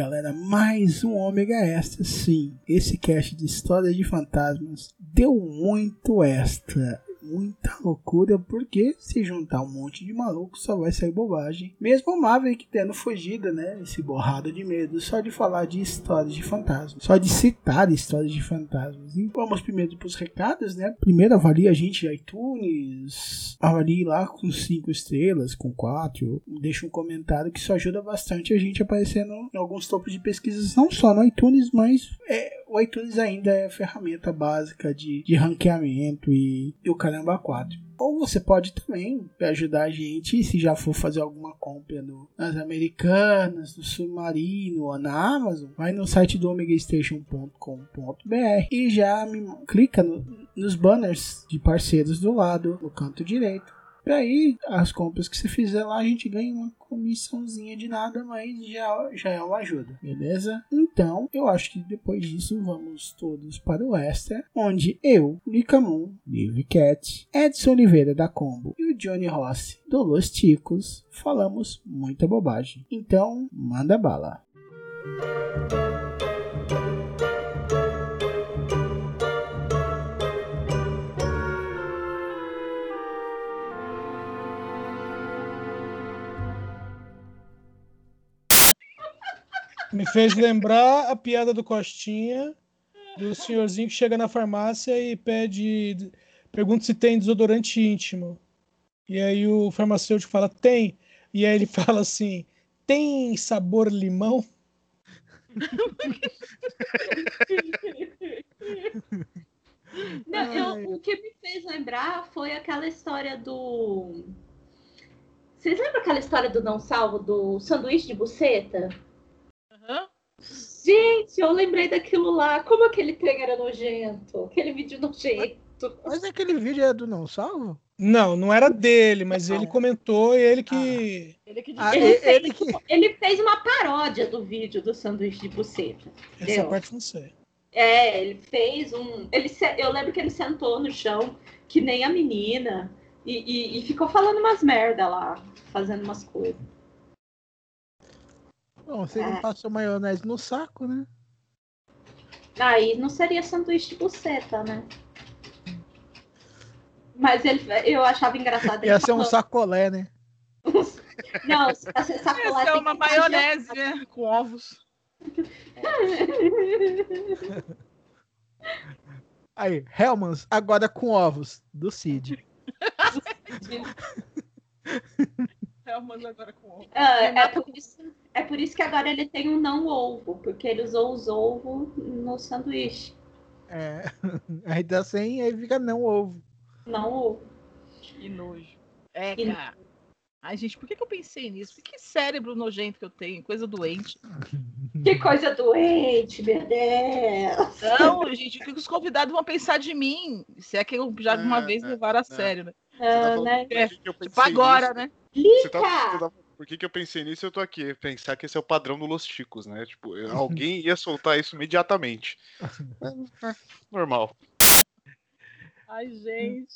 Galera, mais um ômega extra, sim. Esse cast de história de fantasmas deu muito extra muita loucura, porque se juntar um monte de maluco só vai sair bobagem. Mesmo o Maverick tendo fugido, né? Esse borrado de medo, só de falar de histórias de fantasmas, só de citar histórias de fantasmas. E vamos primeiro para os recados, né? Primeiro avalie a gente iTunes, avalie lá com 5 estrelas, com 4. Deixa um comentário que isso ajuda bastante a gente aparecendo em alguns topos de pesquisas, não só no iTunes, mas é, o iTunes ainda é a ferramenta básica de, de ranqueamento e, e o caramba 4. Ou você pode também ajudar a gente, se já for fazer alguma compra no, nas Americanas, no Submarino ou na Amazon, vai no site do omegastation.com.br e já me, clica no, nos banners de parceiros do lado, no canto direito. E aí, as compras que você fizer lá, a gente ganha uma comissãozinha de nada, mas já, já é uma ajuda, beleza? Então, eu acho que depois disso, vamos todos para o Extra, onde eu, Moon, Live Cat, Edson Oliveira da Combo e o Johnny Rossi do Los Ticos falamos muita bobagem. Então, manda bala. Me fez lembrar a piada do Costinha, do senhorzinho que chega na farmácia e pede. Pergunta se tem desodorante íntimo. E aí o farmacêutico fala, tem. E aí ele fala assim: tem sabor limão? Não, eu, o que me fez lembrar foi aquela história do. Vocês lembram aquela história do não salvo, do sanduíche de buceta? Gente, eu lembrei daquilo lá. Como aquele trem era nojento. Aquele vídeo nojento. Mas aquele vídeo é do Não Salvo? Não, não era dele, mas ele comentou e ele que. Ele que Ah. Ele, fez, ele que- ele fez uma paródia do vídeo do sanduíche de buceta. Essa entendeu? parte não sei. É, ele fez um. Ele, se- eu lembro que ele sentou no chão, que nem a menina, e, e- e ficou falando umas merda lá, fazendo umas coisas. Bom, você não passou maionese no saco, né? Aí não seria sanduíche de buceta, né? Mas ele, eu achava engraçado. ele Ia ser um falando- sacolé, né? Não, essa sacolé Essa é tem uma maionese, né? Com ovos. Aí, Hellmans, agora com ovos, do Cid. Helmas agora com ovos. Ah, é, por isso, é por isso que agora ele tem um não ovo, porque ele usou os ovos no sanduíche. É. Aí dá sem, aí fica não ovo. Não ovo. Que nojo. É, Que cara. Ai, gente, por que, que eu pensei nisso? Que cérebro nojento que eu tenho, coisa doente. Que coisa doente, meu Deus. Não, gente, o que os convidados vão pensar de mim? Se é que eu já de uma Ah, vez ah, levaram a ah. sério, né? Você tá né? pensei Tipo agora, nisso? né? Você tá- Lica! você tá- Por que, que eu pensei nisso? Eu tô aqui. Pensar que esse é o padrão do Los Chicos, né? Tipo, alguém ia soltar isso imediatamente. É, normal. Ai, gente.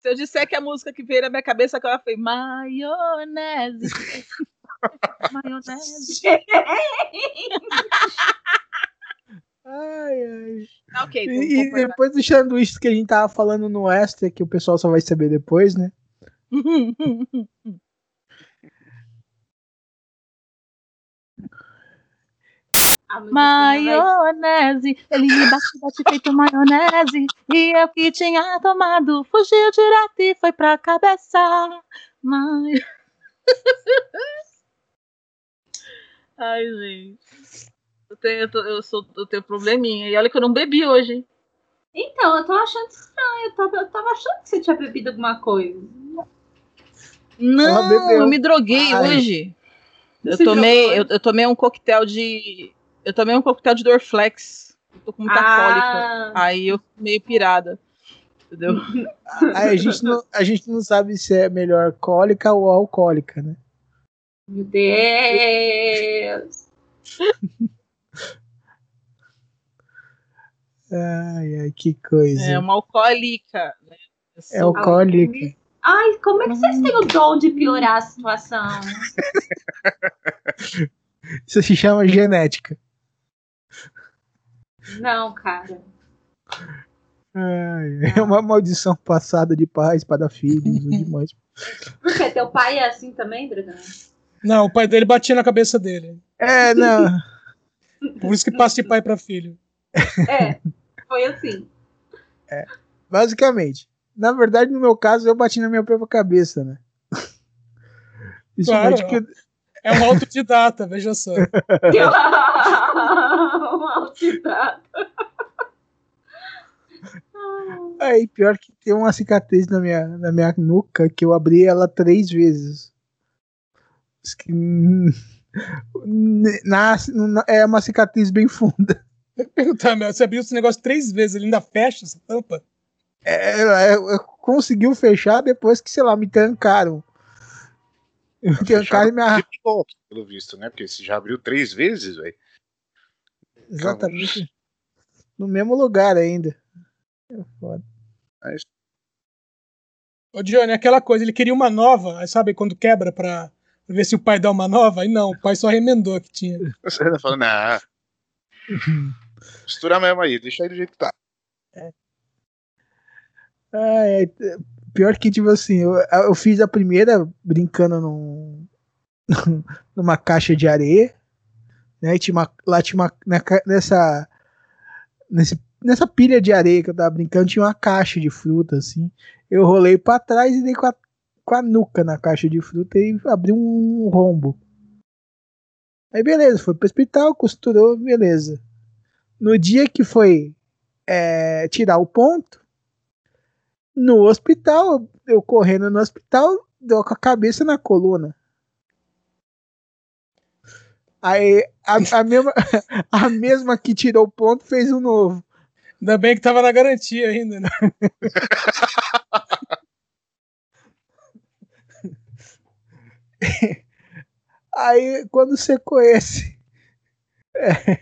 Se eu disser que a música que veio na minha cabeça agora foi maionese. maionese. Ai, ai. Tá, ok. E, e depois do sanduíche que a gente tava falando no extra, que o pessoal só vai saber depois, né? A música vai- Maionese, ele me bate, bate feito maionese. E eu que tinha tomado, fugiu direto e foi pra cabeça. Maio... Ai, gente. Eu tenho, eu, tô- eu sou, eu tenho probleminha. E olha que eu não bebi hoje. hein? Então, eu tô achando estranho. Eu tava, eu tava achando que você tinha bebido alguma coisa. Não, eu me droguei Ai. hoje. Eu Se tomei, eu, eu tomei um coquetel de. Eu tomei um coquetel de Dorflex. Tô com muita cólica. Ah, Aí eu fico meio pirada. Entendeu? Aí a gente, não, a gente não sabe se é melhor cólica ou alcoólica, né? meu Deus. Ai, ai, que coisa. É uma alcoólica. Né? É alcoólica. Ai, como é que vocês têm o dom de piorar a situação? Isso se chama genética. Não, cara. Ai, é uma maldição passada de pais para filhos, ou de mães. Por quê? Teu pai é assim também, Dragão? Não, o pai dele batia na cabeça dele. É, não. Por isso que passa de pai pra filho. É, foi assim. Basicamente. Na verdade, no meu caso, eu bati na minha própria cabeça, né? Principalmente Claro. que É um autodidata, veja só. Maldita. Aí, pior que tem uma cicatriz na minha, na minha nuca que eu abri ela três vezes. Que, nasce, é uma cicatriz bem funda. Perguntar, meu, você abriu esse negócio três vezes, ele ainda fecha essa tampa? É, Ela é, conseguiu fechar depois que, sei lá, me trancaram. Me trancaram e me arra- de volta, pelo visto, né? Porque você já abriu três vezes, velho. Exatamente. No mesmo lugar ainda. É foda. Ô, Johnny, aquela coisa, ele queria uma nova, aí sabe quando quebra pra ver se o pai dá uma nova? Aí não, o pai só remendou a que tinha. Você tá falando, não. Mistura mesmo aí, deixa aí do jeito que tá. Ai, ai, pior que, tipo assim, eu, eu fiz a primeira brincando num, numa caixa de areia, né? e lá tinha uma. ca- nessa, nesse, nessa pilha de areia que eu tava brincando, tinha uma caixa de fruta, assim. Eu rolei pra trás e dei com a, com a nuca na caixa de fruta e abri um rombo. Aí beleza, foi pro hospital, costurou, beleza. No dia que foi é, tirar o ponto, no hospital, eu correndo no hospital, deu com a cabeça na coluna. Aí a, a mesma, a mesma que tirou o ponto fez um novo. Ainda bem que tava na garantia ainda, né? Aí quando secou esse, é,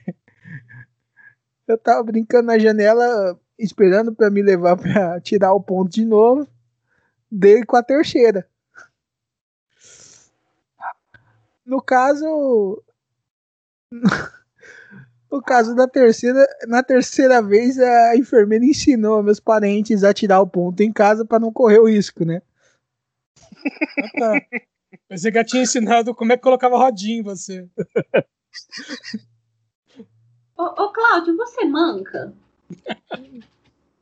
eu tava brincando na janela, esperando pra me levar pra tirar o ponto de novo. Dei com a terceira. No caso, no caso da terceira, na terceira vez a enfermeira ensinou meus parentes a tirar o ponto em casa pra não correr o risco, né? Ah, tá. Pensei que ela tinha ensinado como é que colocava rodinha em você. Ô, ô, Cláudio, você manca?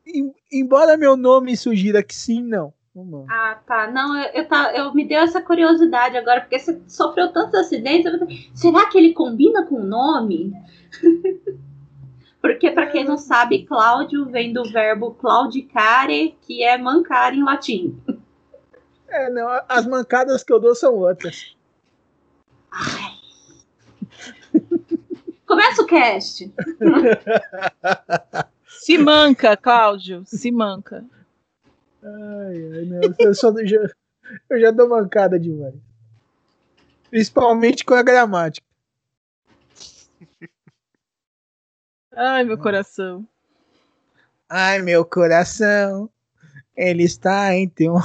Em- embora meu nome sugira que sim, não. Manca. Ah, tá. Não, eu, eu, tá, eu me deu essa curiosidade agora, porque você sofreu tantos acidentes. eu Será que ele combina com o nome? porque, pra quem não sabe, Cláudio vem do verbo claudicare, que é mancar em latim. É, não, as mancadas que eu dou são outras. Começa o cast. Se manca, Cláudio. Se manca. Ai, ai, não, eu, só, eu, já, eu já dou mancada demais. Principalmente com a gramática. Ai, meu coração. Ai, meu coração, ele está entre um.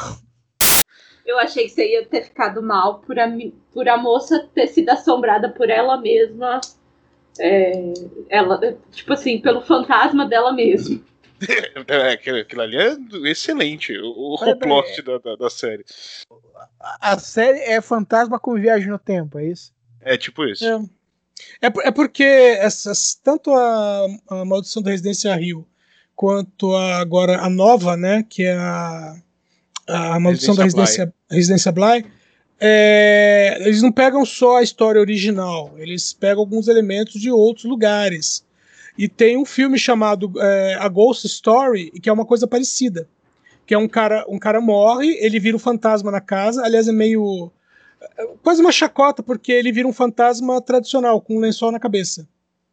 Eu achei que você ia ter ficado mal por a, por a moça ter sido assombrada por ela mesma. É, ela, tipo assim, pelo fantasma dela mesma. É, aquilo, ali é excelente, o, o Olha, plot da, da, da série. A série é fantasma com viagem no tempo, é isso? É tipo isso. É. É, é porque essas, tanto a, a Maldição da Residência Rio quanto a, agora a nova, né, que é a, a Maldição da Residência Residência, Residência Bly, é, eles não pegam só a história original, eles pegam alguns elementos de outros lugares. E tem um filme chamado é, A Ghost Story, que é uma coisa parecida. que é um cara, um cara morre, ele vira um fantasma na casa, aliás é meio é, quase uma chacota porque ele vira um fantasma tradicional com um lençol na cabeça.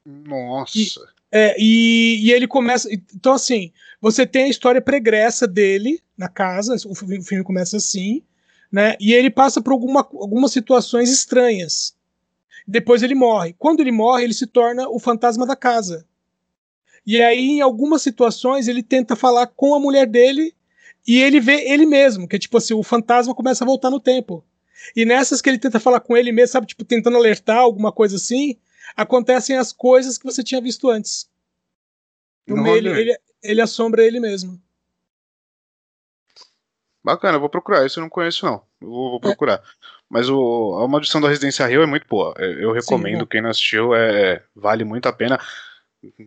Nossa. E, é, e, e, ele começa. Então, assim, você tem a história pregressa dele na casa, o filme, o filme começa assim, né? E ele passa por alguma, algumas situações estranhas. Depois ele morre. Quando ele morre, ele se torna o fantasma da casa. E aí, em algumas situações, ele tenta falar com a mulher dele e ele vê ele mesmo, que é tipo assim, o fantasma começa a voltar no tempo. E nessas que ele tenta falar com ele mesmo, sabe, tipo, tentando alertar alguma coisa assim, acontecem as coisas que você tinha visto antes. No meio, ele, ele, ele assombra ele mesmo. Bacana, eu vou procurar. Isso eu não conheço, não. Eu vou, vou procurar. É. Mas o, a Maldição da Residência Rio é muito boa. Eu recomendo, Sim, quem não assistiu, é, vale muito a pena.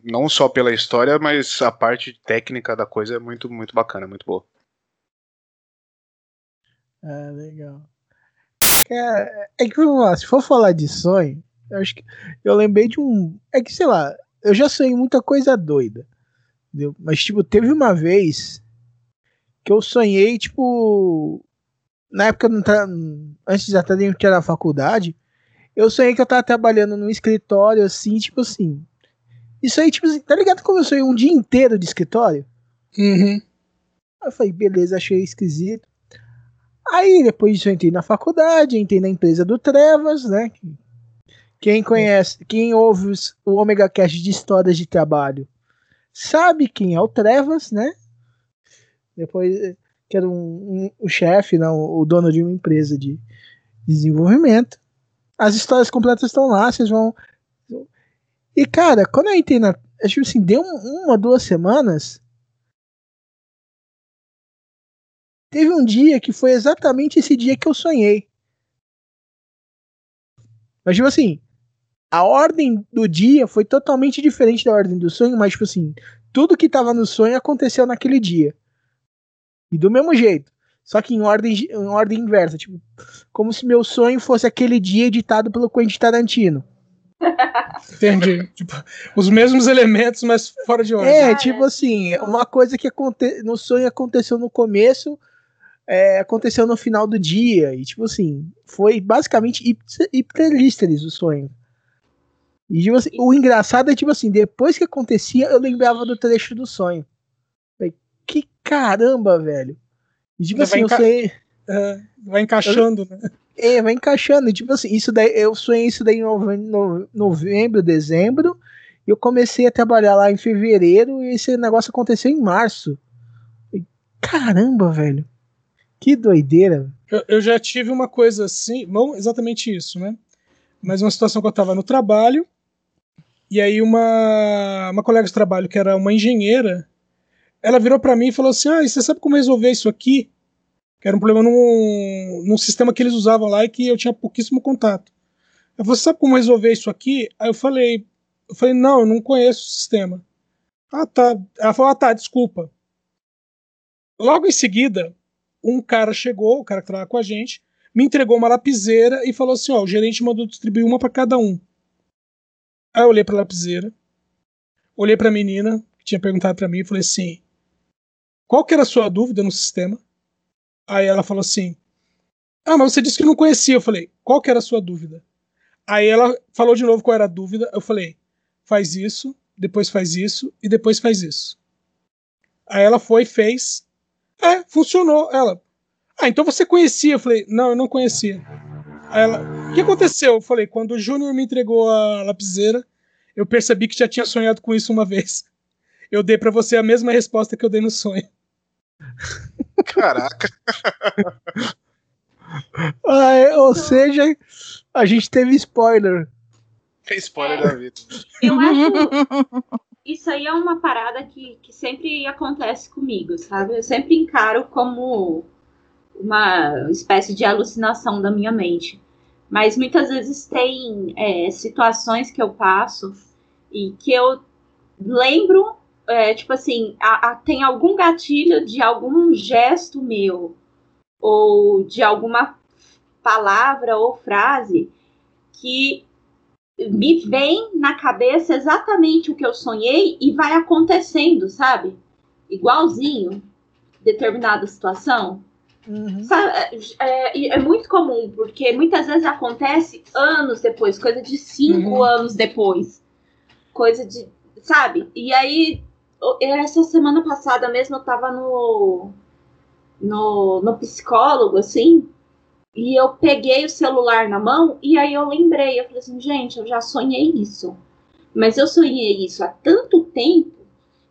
Não só pela história, mas a parte técnica da coisa é muito, muito bacana, muito boa. Ah, legal. É, é que lá, se for falar de sonho, eu acho que eu lembrei de um. É que, sei lá, eu já sonhei muita coisa doida. Entendeu? Mas, tipo, teve uma vez que eu sonhei, tipo. Na época, não tá, antes até de entrar na faculdade, eu sonhei que eu tava trabalhando num escritório, assim, tipo assim. Isso aí, tipo assim, tá ligado como eu sonhei um dia inteiro de escritório? Uhum. Aí eu falei, beleza, achei esquisito. Aí depois disso eu entrei na faculdade, entrei na empresa do Trevas, né? Quem conhece, quem ouve os, o Omega Cast de histórias de trabalho sabe quem é o Trevas, né? Depois que era um, um, o chefe, não, o dono de uma empresa de desenvolvimento. As histórias completas estão lá, vocês vão. E cara, quando eu entrei na. Acho assim, deu uma, duas semanas. Teve um dia que foi exatamente esse dia que eu sonhei. Mas, tipo assim, a ordem do dia foi totalmente diferente da ordem do sonho, mas, tipo assim, tudo que tava no sonho aconteceu naquele dia. E do mesmo jeito. Só que em ordem, em ordem inversa. Tipo, como se meu sonho fosse aquele dia editado pelo Quentin Tarantino. Entendi. Tipo, os mesmos elementos, mas fora de ordem. É, tipo assim, uma coisa que aconte... no sonho aconteceu no começo, é, aconteceu no final do dia. E, tipo assim, foi basicamente ipsilísteres o sonho. E, tipo assim, o engraçado é, tipo assim, depois que acontecia, eu lembrava do trecho do sonho. Falei, que caramba, velho. E, tipo assim, eu sei. É, vai encaixando, eu, né? É, vai encaixando. E, tipo assim, isso daí, eu sonhei isso daí em novembro, novembro, dezembro. E eu comecei a trabalhar lá em fevereiro. E esse negócio aconteceu em março. Caramba, velho. Que doideira. Eu, eu, já tive uma coisa assim, não exatamente isso, né? Mas uma situação que eu estava no trabalho, e aí uma, uma colega de trabalho, que era uma engenheira, ela virou para mim e falou assim: Ah, você sabe como resolver isso aqui? Que era um problema num, num sistema que eles usavam lá e que eu tinha pouquíssimo contato. Eu falei, você sabe como resolver isso aqui? Aí eu falei, eu falei, não, eu não conheço o sistema. Ah, tá. Ela falou, ah, tá, desculpa. Logo em seguida, um cara chegou, o cara que trabalha com a gente, me entregou uma lapiseira e falou assim: ó, o gerente mandou distribuir uma para cada um. Aí eu olhei pra lapiseira, olhei pra menina, que tinha perguntado para mim, e falei assim: qual que era a sua dúvida no sistema? Aí ela falou assim: ah, mas você disse que não conhecia. Eu falei: qual que era a sua dúvida? Aí ela falou de novo qual era a dúvida. Eu falei: faz isso, depois faz isso e depois faz isso. Aí ela foi fez. É, funcionou. Ela, ah, então você conhecia? Eu falei, não, eu não conhecia. Aí ela, o que aconteceu? Eu falei, quando o Júnior me entregou a lapiseira, eu percebi que já tinha sonhado com isso uma vez. Eu dei para você a mesma resposta que eu dei no sonho. Caraca. ah, ou seja, a gente teve spoiler. Tem spoiler da vida. Eu acho isso aí é uma parada que, que sempre acontece comigo, sabe? Eu sempre encaro como uma espécie de alucinação da minha mente. Mas muitas vezes tem é, situações que eu passo e que eu lembro, é, tipo assim, a, a, tem algum gatilho de algum gesto meu, ou de alguma palavra ou frase que me vem na cabeça exatamente o que eu sonhei e vai acontecendo, sabe? Igualzinho. determinada situação? Uhum. Sabe, é, é, é muito comum, porque muitas vezes acontece anos depois, coisa de cinco Uhum. anos depois. Coisa de. Sabe? E aí, essa semana passada mesmo eu tava no. No, no psicólogo, assim, e eu peguei o celular na mão, e aí eu lembrei, eu falei assim, gente, eu já sonhei isso. Mas eu sonhei isso há tanto tempo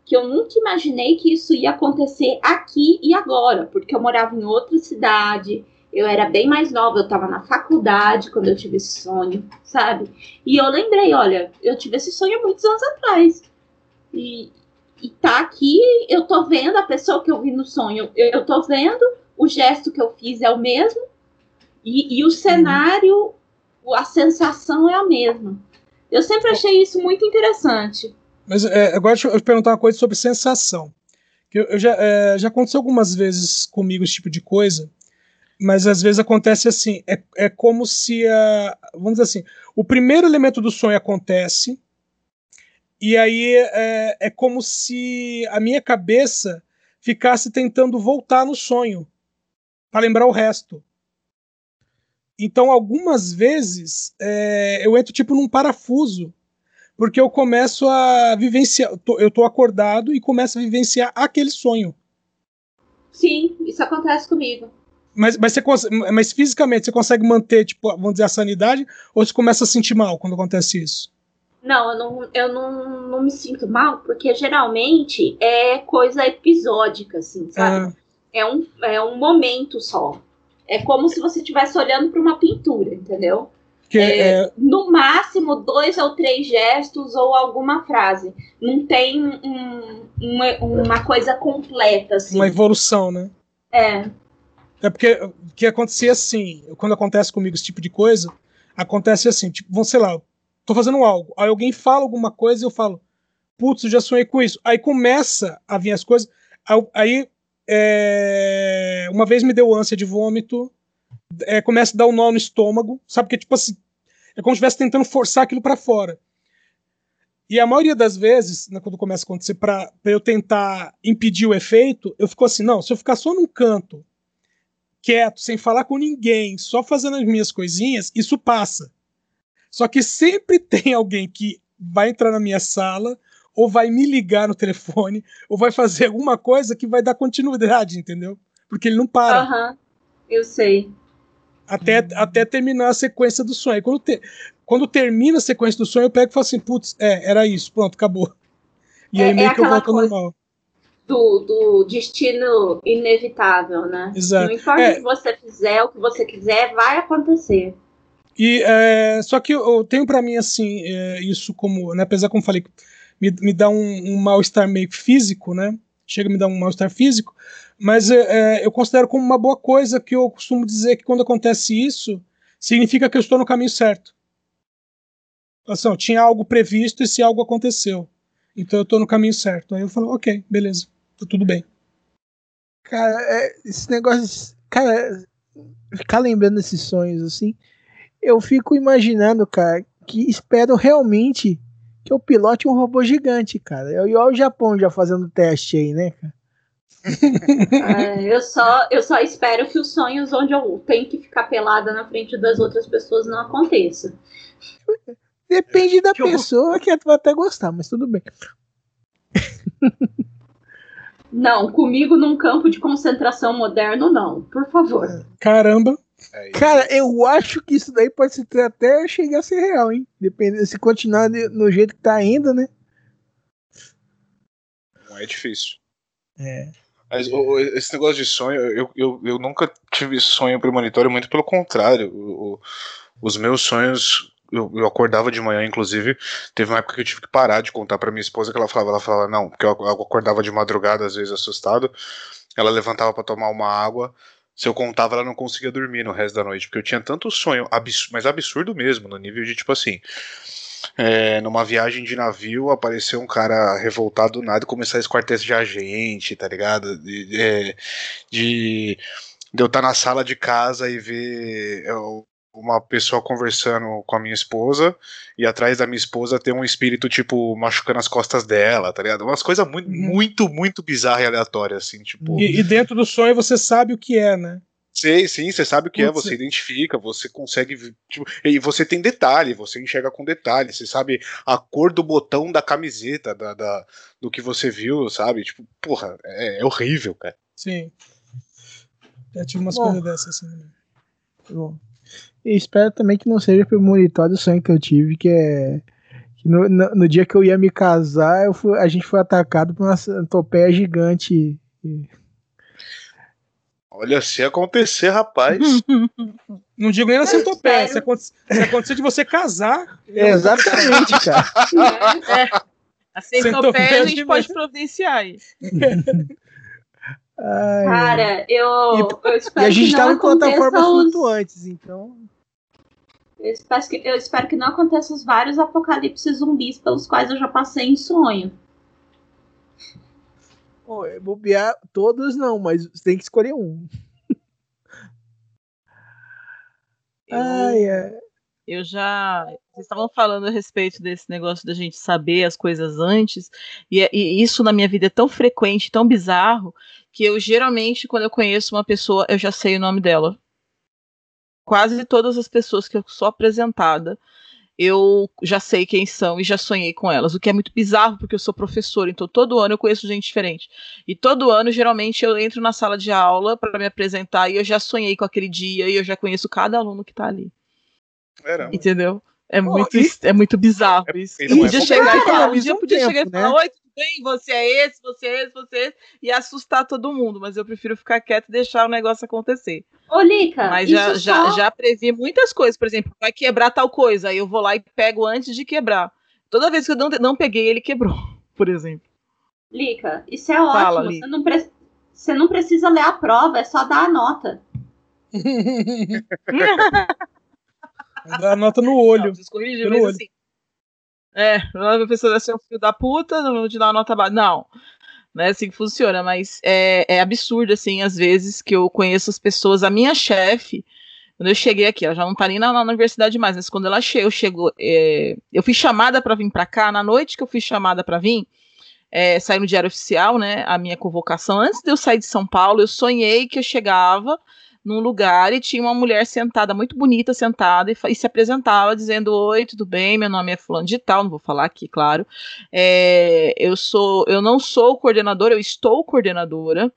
que eu nunca imaginei que isso ia acontecer aqui e agora, porque eu morava em outra cidade, eu era bem mais nova, eu estava na faculdade quando eu tive esse sonho, sabe? E eu lembrei, olha, eu tive esse sonho há muitos anos atrás. E, e tá aqui, eu tô vendo a pessoa que eu vi no sonho, eu, eu tô vendo, o gesto que eu fiz é o mesmo, e, e o cenário, a sensação é a mesma. Eu sempre achei isso muito interessante. Mas é, agora deixa eu te perguntar uma coisa sobre sensação. Que eu, eu já, é, já aconteceu algumas vezes comigo esse tipo de coisa, mas às vezes acontece assim: é, é como se a. Vamos dizer assim, o primeiro elemento do sonho acontece, e aí é, é como se a minha cabeça ficasse tentando voltar no sonho para lembrar o resto. Então, algumas vezes, é, eu entro tipo num parafuso porque eu começo a vivenciar, eu tô, acordado e começo a vivenciar aquele sonho. Sim, isso acontece comigo. Mas, mas, você, mas fisicamente você consegue manter, tipo, vamos dizer, a sanidade, ou você começa a sentir mal quando acontece isso? Não, eu não, eu não, não me sinto mal, porque geralmente é coisa episódica, assim, sabe? Ah, É, um, é um momento só. É como se você estivesse olhando para uma pintura, entendeu? que É, é, No máximo, dois ou três gestos ou alguma frase. Não tem um- uma, uma coisa completa, assim. uma evolução, né? É, É porque o que acontecia assim, quando acontece comigo esse tipo de coisa, acontece assim, tipo, vamos, sei lá, tô fazendo algo, aí alguém fala alguma coisa e eu falo, putz, eu já sonhei com isso. Aí começa a vir as coisas, aí- é, uma vez me deu ânsia de vômito, é, começa a dar um nó no estômago, sabe? Que tipo assim, é como se estivesse tentando forçar aquilo para fora. E a maioria das vezes, né, quando começa a acontecer, para eu tentar impedir o efeito, eu fico assim, não, se eu ficar só num canto, quieto, sem falar com ninguém, só fazendo as minhas coisinhas, isso passa. Só que sempre tem alguém que vai entrar na minha sala, ou vai me ligar no telefone, ou vai fazer alguma coisa que vai dar continuidade, entendeu? Porque ele não para aham, eu sei. até, até terminar a sequência do sonho. Quando, te- quando termina a sequência do sonho, eu pego e falo assim, putz, é, era isso, pronto, acabou. E É- aí meio é que eu volto ao normal. Do, do destino inevitável, né? Exato. Não importa É. o que você fizer, o que você quiser, vai acontecer. E é, só que eu tenho pra mim assim é, isso como, né, apesar como eu falei, me, me dá um, um mal-estar meio físico, né? Chega a me dar um mal-estar físico, mas é, é, eu considero como uma boa coisa que eu costumo dizer que quando acontece isso, significa que eu estou no caminho certo. Assim, ó, tinha algo previsto e esse algo aconteceu. Então eu estou no caminho certo. Aí eu falo, ok, beleza, tá tudo bem. Cara, é, esse negócio. Cara, ficar lembrando esses sonhos assim. Eu fico imaginando, cara, que espero realmente que eu pilote um robô gigante, cara. E olha o Japão já fazendo teste aí, né, cara? É, eu, só, eu só espero que os sonhos onde eu tenho que ficar pelada na frente das outras pessoas não aconteçam. Depende da Que eu vou- pessoa que vai até gostar, mas tudo bem. Não, comigo num campo de concentração moderno, não. Por favor. Caramba, É. Cara, eu acho que isso daí pode ser até chegar a ser real, hein? Dependendo se continuar no jeito que tá ainda, né? Não é difícil. É. Mas o- esse negócio de sonho, eu, eu, eu nunca tive sonho premonitório, muito pelo contrário. O- o- os meus sonhos, eu, eu acordava de manhã, inclusive, teve uma época que eu tive que parar de contar pra minha esposa que ela falava, ela falava, não, porque eu acordava de madrugada, às vezes assustado. Ela levantava pra tomar uma água. Se eu contava, ela não conseguia dormir no resto da noite, porque eu tinha tanto sonho, abs- mas absurdo mesmo, no nível de tipo assim. é, numa viagem de navio, apareceu um cara revoltado do nada e começar a esquartejar a gente, tá ligado? De, de, de- de eu estar na sala de casa e ver é, uma pessoa conversando com a minha esposa e atrás da minha esposa tem um espírito, tipo, machucando as costas dela, tá ligado? Umas coisas muito, Uhum. muito, muito bizarras e aleatórias, assim, tipo. E, e dentro do sonho você sabe o que é, né? Sei, sim, você sabe o que é, Putz. você identifica, você consegue. Tipo, e você tem detalhe, você enxerga com detalhe, você sabe a cor do botão da camiseta, da, da- do que você viu, sabe? Tipo, porra, é, é horrível, cara. Sim. Já tive umas Bom. coisas dessas assim. né? Bom, e espero também que não seja premonitório o sonho que eu tive, que é. que no, no, no dia que eu ia me casar, eu fui- a gente foi atacado por uma centopeia gigante. E- Olha, se acontecer, rapaz. Não digo nem na centopeia. Se acontecer, se acontecer de você casar. É, exatamente, cara. A Centopeia a gente pode providenciar aí. Ai, Cara, eu, eu e espero a gente que não tava em aconteça plataformas os... flutuantes, então. Eu espero, que, eu espero que não aconteça os vários apocalipses zumbis pelos quais eu já passei em sonho. Pô, é bobear todos não, mas você tem que escolher um. Eu, Ai, ai. eu já. Vocês estavam falando a respeito desse negócio da gente saber as coisas antes, e, é- e isso na minha vida é tão frequente, tão bizarro, que eu geralmente, quando eu conheço uma pessoa, eu já sei o nome dela. Quase todas as pessoas que eu sou apresentada, eu já sei quem são e já sonhei com elas, o que é muito bizarro porque eu sou professora, então todo ano eu conheço gente diferente. E todo ano, geralmente, eu entro na sala de aula para me apresentar e eu já sonhei com aquele dia e eu já conheço cada aluno que tá ali. Era. Entendeu? É Pô, muito, e- é muito bizarro É- isso. e é podia bom chegar e falar, um dia eu podia tempo, chegar e né? falar, oi, bem? Você é esse, você é esse, você é esse, e assustar todo mundo, mas eu prefiro ficar quieto e deixar o negócio acontecer. Ô, Lica, Mas isso já, já, só- já previ muitas coisas, por exemplo, vai quebrar tal coisa, aí eu vou lá e pego antes de quebrar. Toda vez que eu não, não peguei, ele quebrou, por exemplo. Lica, isso é Fala, ótimo. Lica. Você, não pre- você não precisa ler a prova, é só dar a nota. Dá a nota no olho. Não, corrigir, mas olho. assim. É, a professora é um filho da puta, não vou te dar uma nota baixa. Não. Não é assim que funciona, mas é, é absurdo, assim, às vezes, que eu conheço as pessoas. A minha chefe, quando eu cheguei aqui, ela já não tá nem na, na universidade mais, mas quando ela chegou, eu chegou, é, eu fui chamada para vir para cá, na noite que eu fui chamada para vir, é, sair no Diário Oficial, né, a minha convocação, antes de eu sair de São Paulo, eu sonhei que eu chegava num lugar e tinha uma mulher sentada, muito bonita, sentada, e, e se apresentava dizendo: Oi, tudo bem? Meu nome é Fulano de Tal, não vou falar aqui, claro. É, eu sou, eu não sou coordenadora, eu estou coordenadora.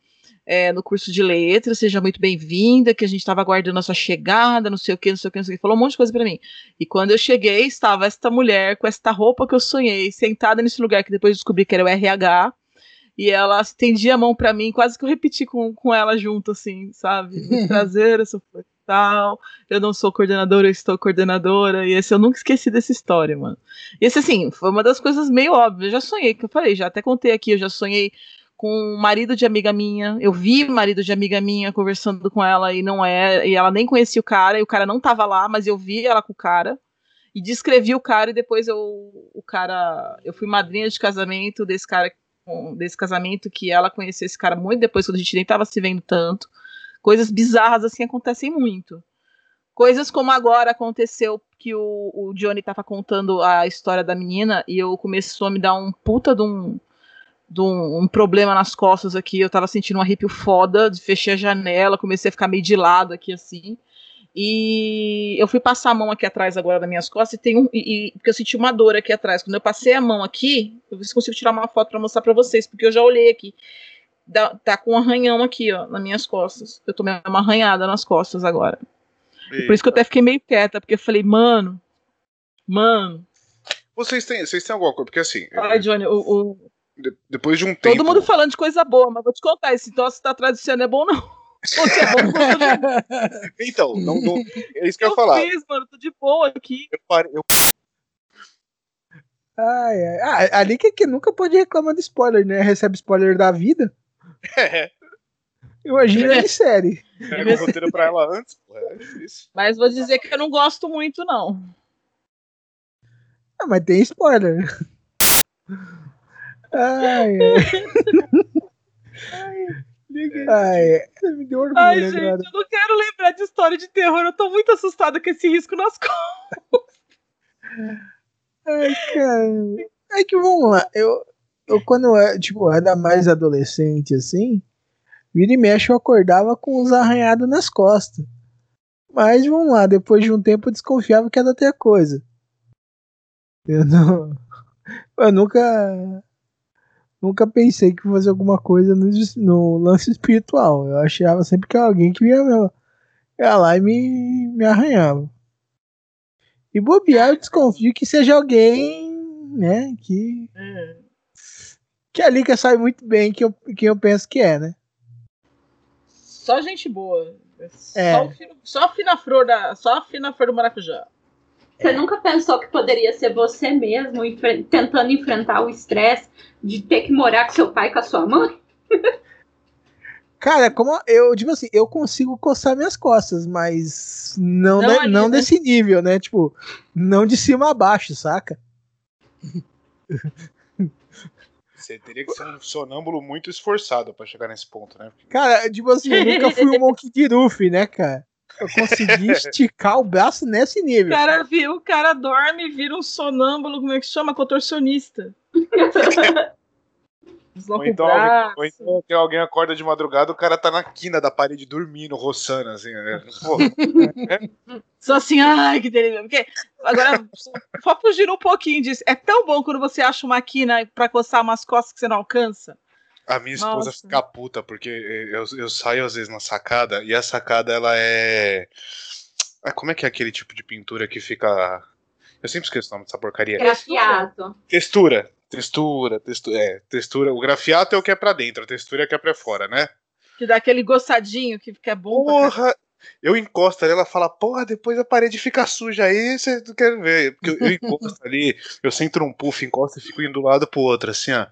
é, no curso de letras, seja muito bem-vinda, que a gente estava aguardando a sua chegada, não sei o que, não sei o que, não sei o que, falou um monte de coisa para mim. E quando eu cheguei, estava esta mulher com esta roupa que eu sonhei, sentada nesse lugar que depois descobri que era o RH, e ela estendia a mão pra mim, quase que eu repeti com, com ela junto, assim, sabe? Muito prazer, eu sou tal, eu não sou coordenadora, eu estou coordenadora, e esse eu nunca esqueci dessa história, mano. E esse, assim, foi uma das coisas meio óbvias, eu já sonhei, que eu falei, já até contei aqui, eu já sonhei com o marido de amiga minha, eu vi marido de amiga minha conversando com ela, e não é, e ela nem conhecia o cara, e o cara não tava lá, mas eu vi ela com o cara, e descrevi o cara, e depois eu, o cara, eu fui madrinha de casamento desse cara desse casamento que ela conheceu esse cara muito depois, quando a gente nem tava se vendo tanto. Coisas bizarras assim acontecem muito. Coisas como agora aconteceu que o, o Johnny tava contando a história da menina e eu começou a me dar um puta de um, de um, um problema nas costas aqui. Eu tava sentindo um arrepio foda, fechei a janela, comecei a ficar meio de lado aqui assim. E eu fui passar a mão aqui atrás agora das minhas costas e tem um. E, e- porque eu senti uma dor aqui atrás. Quando eu passei a mão aqui, eu ver se consigo tirar uma foto pra mostrar pra vocês, porque eu já olhei aqui. Dá- tá com um arranhão aqui, ó, nas minhas costas. Eu tomei uma arranhada nas costas agora. Por isso que eu até fiquei meio quieta, porque eu falei, mano, mano. Vocês têm, vocês têm alguma coisa? Porque assim, Ai, Johnny, o, o- de- depois de um tempo. todo mundo falando de coisa boa, mas vou te contar, esse que tá atrás do você não é bom, não. Você é bom, não. Então, não, não- é isso que eu ia eu falar. fiz, mano, tô de boa aqui. Eu parei, eu- Ai, ai. Ah, ali que, que nunca pode reclamar de spoiler, né? Recebe spoiler da vida. é, Imagina de série. pega o roteiro pra ela antes, pô, é difícil. Mas vou dizer que eu não gosto muito, não. Ah, mas tem spoiler. Ai, ai. Ai, me deu orgulho Ai, agora. gente, eu não quero lembrar de história de terror. Eu tô muito assustada com esse risco nas costas. Ai, cara. É que vamos lá. Eu, eu quando eu, tipo, era mais adolescente assim, vira e mexe eu acordava com os arranhados nas costas. Mas vamos lá, depois de um tempo eu desconfiava que era outra coisa. Eu não. Eu nunca. Nunca pensei que fosse alguma coisa no, no lance espiritual. Eu achava sempre que alguém que ia, ia lá e me, me arranhava. E bobear, eu desconfio que seja alguém, né, que. Que a Lica sabe muito bem que eu, que eu penso que é, né? Só gente boa. É. Só, o fino- só a fina flor da, só a fina flor do maracujá. Você nunca pensou que poderia ser você mesmo enfre- tentando enfrentar o estresse de ter que morar com seu pai e com a sua mãe? Cara, como eu, tipo assim, eu consigo coçar minhas costas, mas não, Não de- ali, não né? desse nível, né? Tipo, não de cima a baixo, saca? Você teria que ser um sonâmbulo muito esforçado pra chegar nesse ponto, né? Cara, tipo assim, eu nunca fui um Monkey D. Luffy, né, cara? Eu consegui esticar o braço nesse O nível. cara, viu, o cara dorme e vira um sonâmbulo, como é que chama? Contorcionista. Ou então, o ou então alguém acorda de madrugada, o cara tá na quina da parede dormindo, roçando, assim, né? Só assim, ai, que delícia. Porque, agora, só fugir um pouquinho disso. É tão bom quando você acha uma quina pra coçar umas costas que você não alcança. A minha esposa Nossa. fica puta, porque eu, eu saio às vezes na sacada, e a sacada, ela é... Ah, como é que é aquele tipo de pintura que fica... Eu sempre esqueço o nome dessa porcaria. Grafiado. Textura. Textura, textura, é, textura. O grafiato é o que é pra dentro, a textura é o que é pra fora, né? Que dá aquele gossadinho que fica bom. Porra! Eu encosto ali, ela fala, porra, depois a parede fica suja aí, você não quer ver. Porque eu, eu encosto ali, eu sento num puff, encosto e fico indo de um lado pro outro, assim, ó.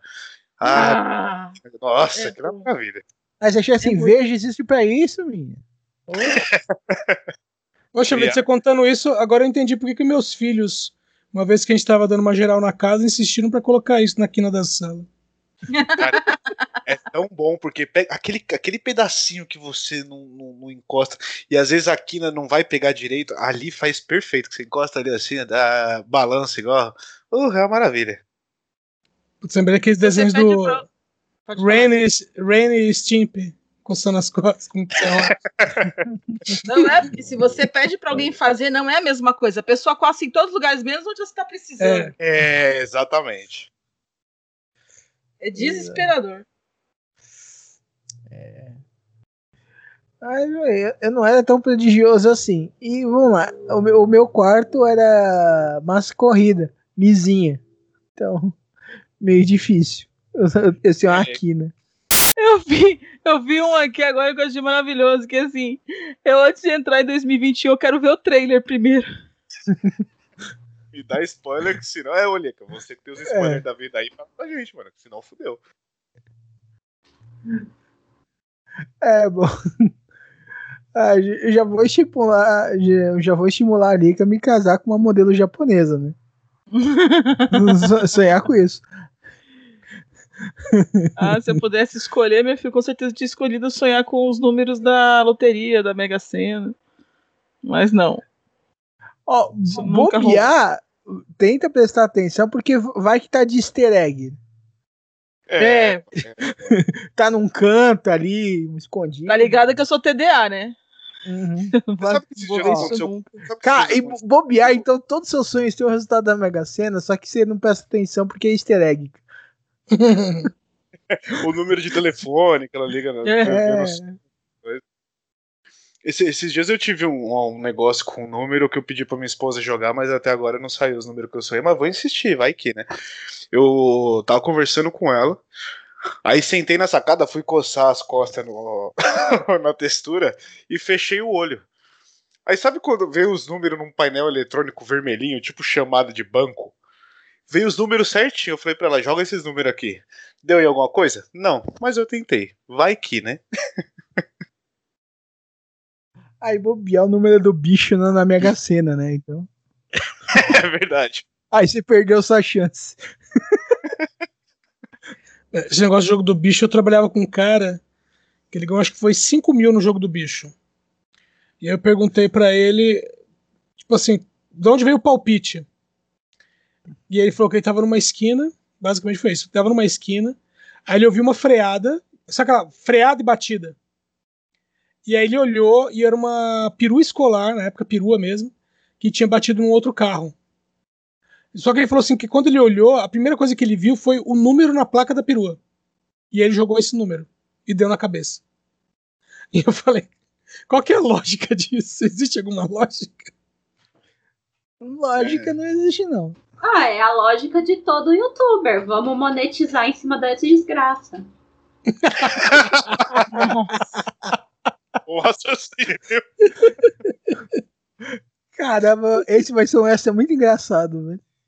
Ah, Ah, nossa, é que bom. maravilha. Você achei assim, É muito- veja, existe pra isso, minha. Poxa, você contando isso, agora eu entendi por que, meus filhos, uma vez que a gente tava dando uma geral na casa, insistiram pra colocar isso na quina da sala. É tão bom, porque pega aquele, aquele pedacinho que você não, não, não encosta, e às vezes a quina não vai pegar direito, ali faz perfeito, que você encosta ali assim, dá balança igual. Uh, é uma maravilha. Putz, lembrei aqueles desenhos do e, Ren e Stimpy, coçando as costas. Com o celular. Não é, porque se você pede pra alguém fazer, não é a mesma coisa. A pessoa coça em todos os lugares, menos onde você tá precisando. É. É, exatamente. É, desesperador. Aí, eu, eu não era tão prodigioso assim. E vamos lá, o meu, o meu quarto era massa corrida, lisinha. Então, meio difícil. Eu tinha uma É. quina. Eu vi, eu vi um aqui agora que eu achei maravilhoso, que assim, eu antes de entrar em 2021, eu quero ver o trailer primeiro. Me dá spoiler, que senão é, olha, você que tem os spoilers da vida aí, fala pra gente, mano, que senão fudeu. É, bom. Ah, eu já vou estimular, já, eu já vou estimular a Rika a me casar com uma modelo japonesa, né? So- Sonhar com isso. Ah, se eu pudesse escolher, meu filho, com certeza tinha escolhido sonhar com os números da loteria, da Mega Sena. Mas não. Ó, nunca bobear, tenta prestar atenção, porque vai que tá de easter egg. É, Tá num canto ali, escondido. tá ligado que eu sou TDA, né? Uhum. Sabe que aconteceu- sabe Cara, e aconteceu- bobear, então todos os seus sonhos têm o resultado da Mega Sena, só que você não presta atenção porque é easter egg. o número de telefone que ela liga. no- É. Esse- esses dias eu tive um, um negócio com um número que eu pedi pra minha esposa jogar, mas até agora não saiu os números que eu sonhei, mas vou insistir, vai que, né? Eu tava conversando com ela, aí sentei na sacada, fui coçar as costas no- na textura e fechei o olho. Aí sabe quando veio os números num painel eletrônico vermelhinho, tipo chamada de banco? Veio os números certinho, eu falei pra ela, joga esses números aqui. Deu em alguma coisa? Não, mas eu tentei. Vai que, né? Aí bobear o número do bicho na, na Mega Sena, né? Então. É verdade. Aí você perdeu sua chance. Esse negócio de jogo do bicho, eu trabalhava com um cara Que ele ganhou, acho que foi 5 mil no jogo do bicho. E aí eu perguntei para ele, tipo assim, de onde veio o palpite? E ele falou que ele tava numa esquina, basicamente foi isso, tava numa esquina, aí ele ouviu uma freada, sabe aquela freada e batida? E aí ele olhou e era uma perua escolar, na época perua mesmo, que tinha batido num outro carro. Só que ele falou assim que quando ele olhou, a primeira coisa que ele viu foi o número na placa da perua. E ele jogou esse número e deu na cabeça. E eu falei, qual que é a lógica disso? Existe alguma lógica? Lógica não existe, não. Ah, é a lógica de todo youtuber. Vamos monetizar em cima dessa desgraça. Nossa senhora. Caramba, esse vai ser um extra muito engraçado, velho.